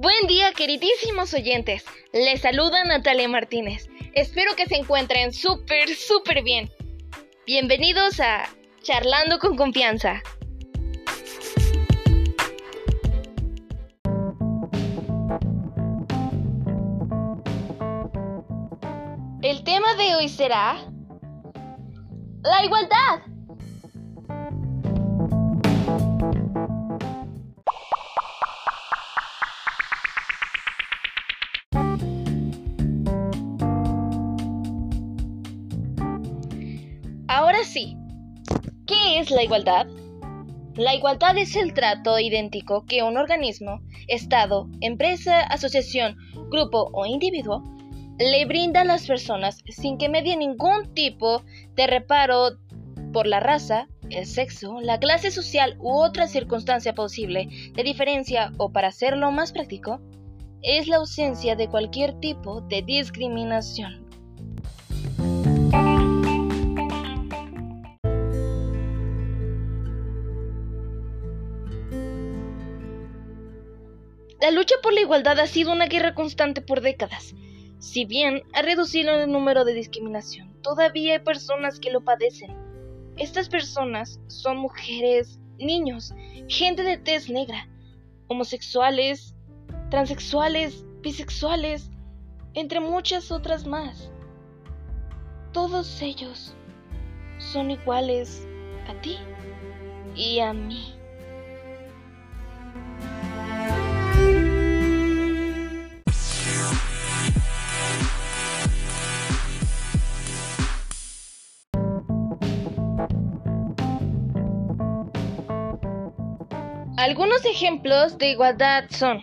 Buen día, queridísimos oyentes. Les saluda Natalia Martínez. Espero que se encuentren súper, súper bien. Bienvenidos a Charlando con Confianza. El tema de hoy será la igualdad. Ahora sí, ¿qué es la igualdad? La igualdad es el trato idéntico que un organismo, Estado, empresa, asociación, grupo o individuo le brinda a las personas sin que medie ningún tipo de reparo por la raza, el sexo, la clase social u otra circunstancia posible de diferencia o para hacerlo más práctico, es la ausencia de cualquier tipo de discriminación. La lucha por la igualdad ha sido una guerra constante por décadas. Si bien ha reducido el número de discriminación, todavía hay personas que lo padecen. Estas personas son mujeres, niños, gente de tez negra, homosexuales, transexuales, bisexuales, entre muchas otras más. Todos ellos son iguales a ti y a mí. Algunos ejemplos de igualdad son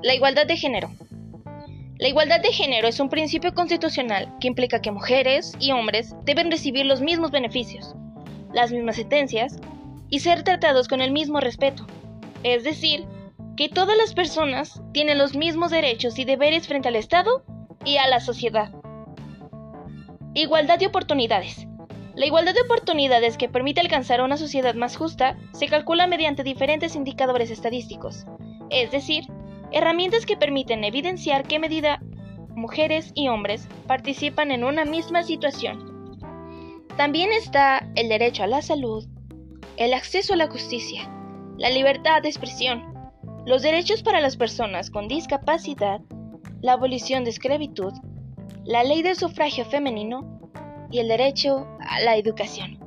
la igualdad de género. La igualdad de género es un principio constitucional que implica que mujeres y hombres deben recibir los mismos beneficios, las mismas sentencias y ser tratados con el mismo respeto. Es decir, que todas las personas tienen los mismos derechos y deberes frente al Estado y a la sociedad. Igualdad de oportunidades. La igualdad de oportunidades que permite alcanzar una sociedad más justa se calcula mediante diferentes indicadores estadísticos, es decir, herramientas que permiten evidenciar qué medida mujeres y hombres participan en una misma situación. También está el derecho a la salud, el acceso a la justicia, la libertad de expresión, los derechos para las personas con discapacidad, la abolición de esclavitud, la ley del sufragio femenino y el derecho a la educación.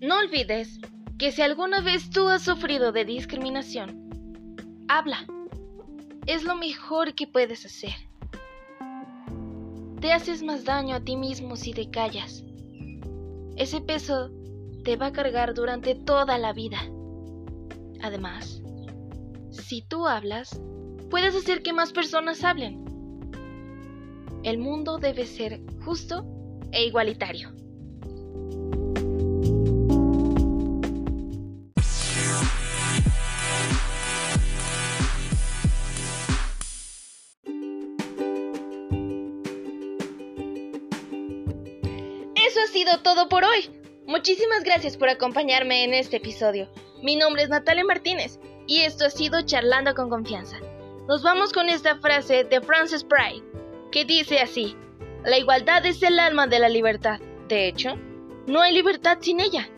No olvides que si alguna vez tú has sufrido de discriminación, habla. Es lo mejor que puedes hacer. Te haces más daño a ti mismo si te callas. Ese peso te va a cargar durante toda la vida. Además, si tú hablas, puedes hacer que más personas hablen. El mundo debe ser justo e igualitario. Eso ha sido todo por hoy. Muchísimas gracias por acompañarme en este episodio. Mi nombre es Natalia Martínez y esto ha sido Charlando con Confianza. Nos vamos con esta frase de Frances Pride, que dice así, la igualdad es el alma de la libertad. De hecho, no hay libertad sin ella.